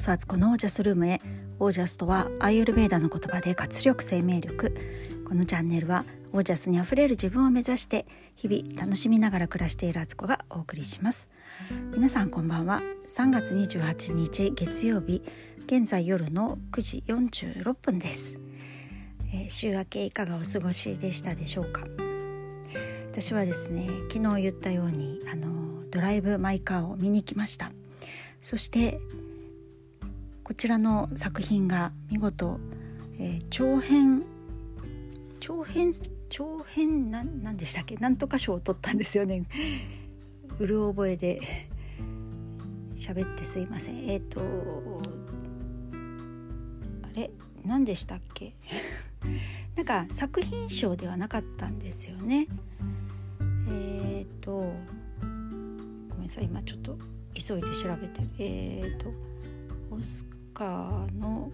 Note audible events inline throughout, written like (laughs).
そアツコのオージャスルームへオージャスとはアイユルベーダの言葉で活力生命力。このチャンネルはオージャスにあふれる自分を目指して日々楽しみながら暮らしているアツコがお送りします。皆さんこんばんは。3月28日月曜日現在夜の9時46分です、えー、週明けいかがお過ごしでしたでしょうか。私はですね昨日言ったようにあのドライブ・マイ・カーを見に来ました。そしてこちらの作品が見事、えー、長編長編長編なんなんでしたっけ？なんとか賞を取ったんですよね。(laughs) うる覚えで。喋ってすいません。えっ、ー、とあれ？何でしたっけ？(laughs) なんか作品賞ではなかったんですよね。えっ、ー、とごめんなさい。今ちょっと急いで調べて。えっ、ー、とオスカーの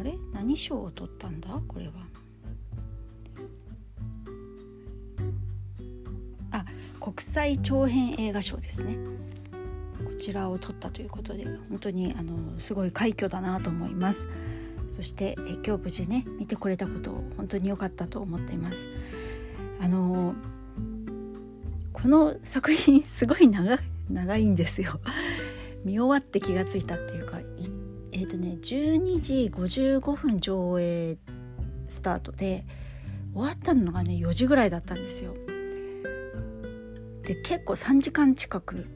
あれ？何賞を取ったんだ？これは。あ国際長編映画賞ですね。こちらを取ったということで本当にあのすごい快挙だなと思います。そしてえ今日無事ね見てこれたことを本当に良かったと思っています。あのこの作品すごい長長いんですよ。見終わって気がついたっていうかえっ、ー、とね12時55分上映スタートで終わったのがね4時ぐらいだったんですよ。で結構3時間近く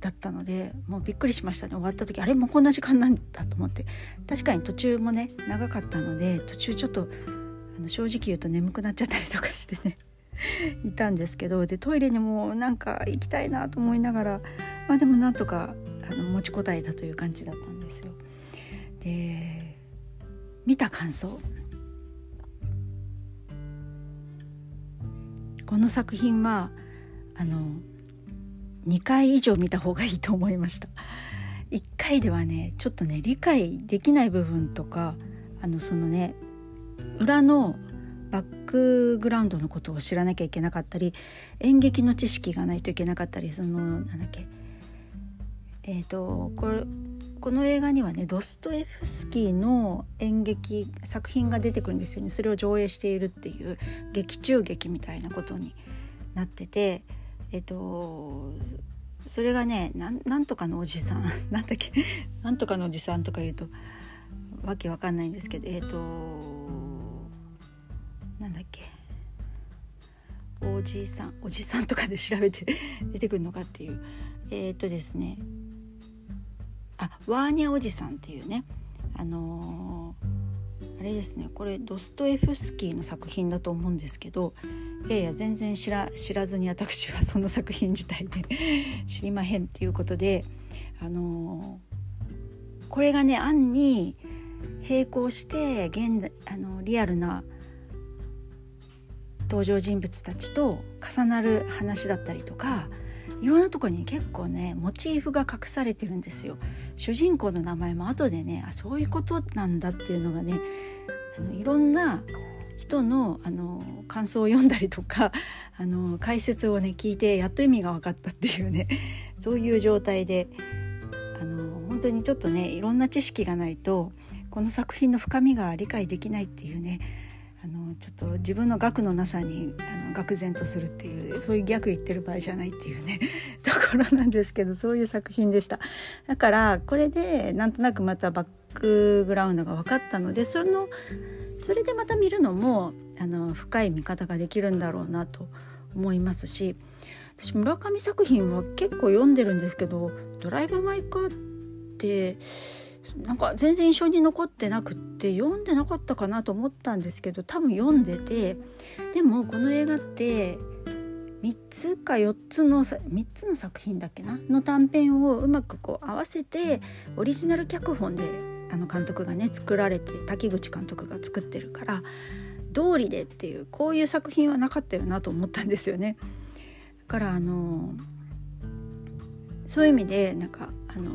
だったのでもうびっくりしましたね。終わった時あれもうこんな時間なんだと思って。確かに途中もね長かったので途中ちょっとあの正直言うと眠くなっちゃったりとかしてね。(laughs) いたんですけどでトイレにもなんか行きたいなと思いながらまあでもなんとかあの持ちこたえたという感じだったんですよ。で見た感想この作品はあの2回以上見た方がいいと思いました1回ではねちょっとね理解できない部分とかあのそのね裏のックグラウンドのことを知らなきゃいけなかったり演劇の知識がないといけなかったりそのなんだっけえーと、これこの映画にはねドストエフスキーの演劇作品が出てくるんですよね。それを上映しているっていう劇中劇みたいなことになっててえっ、ー、とそれがねなんとかのおじさんなんだっけなんとかのおじさんとか言うとわけわかんないんですけどえっ、ー、とおじいさんおじさんとかで調べて (laughs) 出てくるのかっていう。えっ、とですね。あワーニャおじさんっていうね。あのー、あれですね。これドストエフスキーの作品だと思うんですけどいやいや全然知ら知らずに私はその作品自体で (laughs) 知りまへんっていうことであのー、これがね案に並行して現あのリアルな登場人物たちと重なる話だったりとかいろんなとこに結構ねモチーフが隠されてるんですよ。主人公の名前も後でねあそういうことなんだっていうのがねあのいろんな人のあの感想を読んだりとかあの解説をね聞いてやっと意味が分かったっていうねそういう状態であの本当にちょっとねいろんな知識がないとこの作品の深みが理解できないっていうねあのちょっと自分の額のなさにあの愕然とするっていうそういう逆言ってる場合じゃないっていうね (laughs) ところなんですけどそういう作品でした。だからこれでなんとなくまたバックグラウンドが分かったのでそのそれでまた見るのもあの深い見方ができるんだろうなと思いますし私村上作品は結構読んでるんですけど「ドライブ・マイ・カー」ってなんか全然印象に残ってなくって読んでなかったかなと思ったんですけど多分読んでてでもこの映画って3つか4つの3つの作品だっけな？の短編をうまくこう合わせてオリジナル脚本であの監督がね作られて滝口監督が作ってるから道理でっていうこういう作品はなかったよなと思ったんですよね。だからあのそういう意味でなんかあの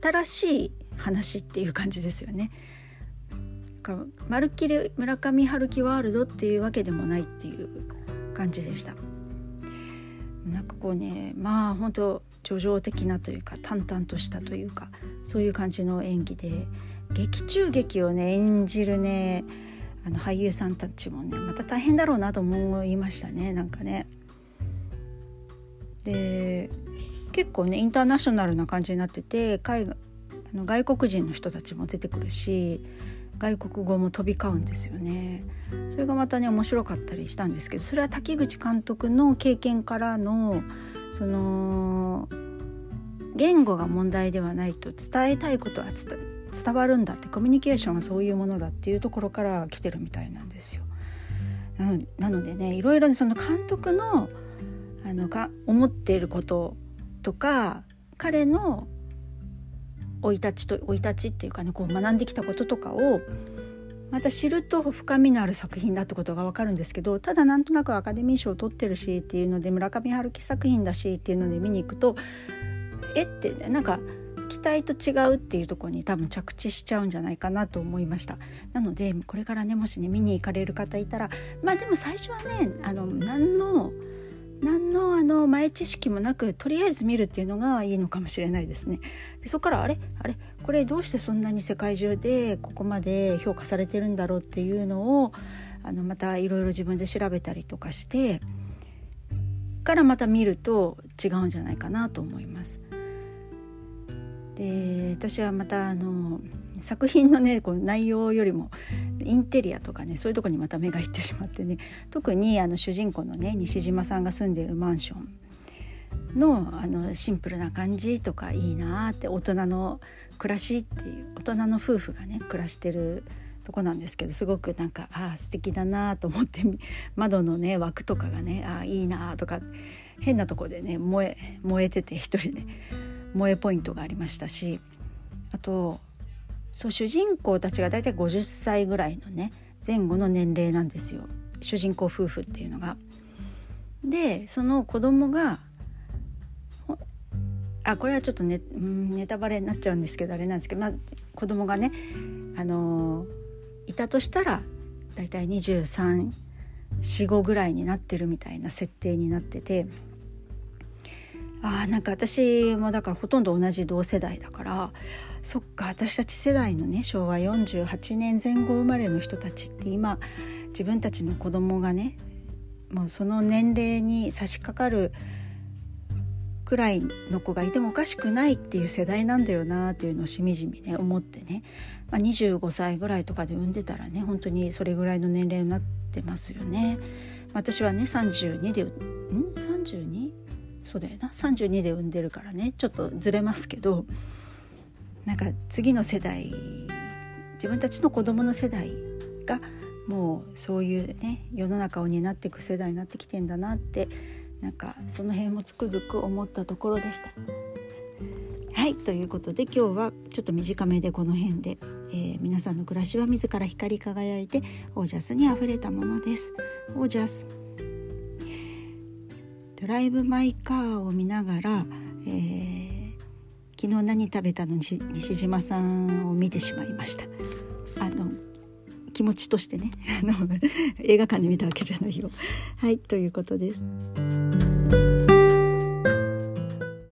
新しい話っていう感じですよね。まるっきり村上春樹ワールドっていうわけでもないっていう感じでした。なんかこうねまあ本当叙情的なというか淡々としたというかそういう感じの演技で劇中劇をね演じるねあの俳優さんたちもねまた大変だろうなと思いましたねなんかね。で結構ねインターナショナルな感じになってて海外あの外国人の人たちも出てくるし外国語も飛び交うんですよね。それがまたね面白かったりしたんですけどそれは滝口監督の経験からのその言語が問題ではないと伝えたいことは伝わるんだってコミュニケーションはそういうものだっていうところから来てるみたいなんですよ。なのでねいろいろその監督のあのか思っていることとか彼の生い立ちと生い立ちっていうかねこう学んできたこととかをまた知ると深みのある作品だってことが分かるんですけどただなんとなくアカデミー賞を取ってるしっていうので村上春樹作品だしっていうので見に行くとえってなんか期待と違うっていうとこに多分着地しちゃうんじゃないかなと思いました。なのでこれからねもしね見に行かれる方いたらまあでも最初はねあの何の何のあの前知識もなくとりあえず見るっていうのがいいのかもしれないですね。でそこからあれ？あれ？これどうしてそんなに世界中でここまで評価されてるんだろうっていうのをあのまたいろいろ自分で調べたりとかしてからまた見ると違うんじゃないかなと思います。で私はまたあの作品のねこう内容よりもインテリアとかねそういうとこにまた目がいってしまってね。(laughs) 特にあの主人公のね西島さんが住んでいるマンションのあのシンプルな感じとかいいなって大人の暮らしっていう大人の夫婦がね暮らしてるとこなんですけどすごくなんかああ素敵だなと思って (laughs) 窓のね枠とかがねああいいなとか変なとこでね燃え燃えてて一人で、ね、燃えポイントがありましたしあとそう主人公たちが大体50歳ぐらいのね前後の年齢なんですよ主人公夫婦っていうのが。でその子供があこれはちょっとネネタバレになっちゃうんですけどあれなんですけど、まあ、子供がねあのいたとしたら大体2345ぐらいになってるみたいな設定になっててあなんか私もだからほとんど同じ同世代だからそっか私たち世代のね昭和48年前後生まれの人たちって今自分たちの子供がねもうその年齢に差し掛かるくらいの子がいてもおかしくないっていう世代なんだよなっていうのをしみじみね思ってね、まあ、25歳ぐらいとかで産んでたらね本当にそれぐらいの年齢になってますよね。私はね32でん？32? そうだよな。32で産んでるからね。ちょっとずれますけど。なんか次の世代自分たちの子供の世代がもうそういうね世の中を担っていく世代になってきてんだなってなんかその辺もつくづく思ったところでした。はいということで今日はちょっと短めでこの辺で、えー、皆さんの暮らしは自ら光り輝いてオージャスにあふれたものです。オージャスドライブ・マイ・カーを見ながら、えー昨日何食べたの？に西島さんを見てしまいました。あの気持ちとしてね。あの (laughs) 映画館で見たわけじゃないよ。はいということです。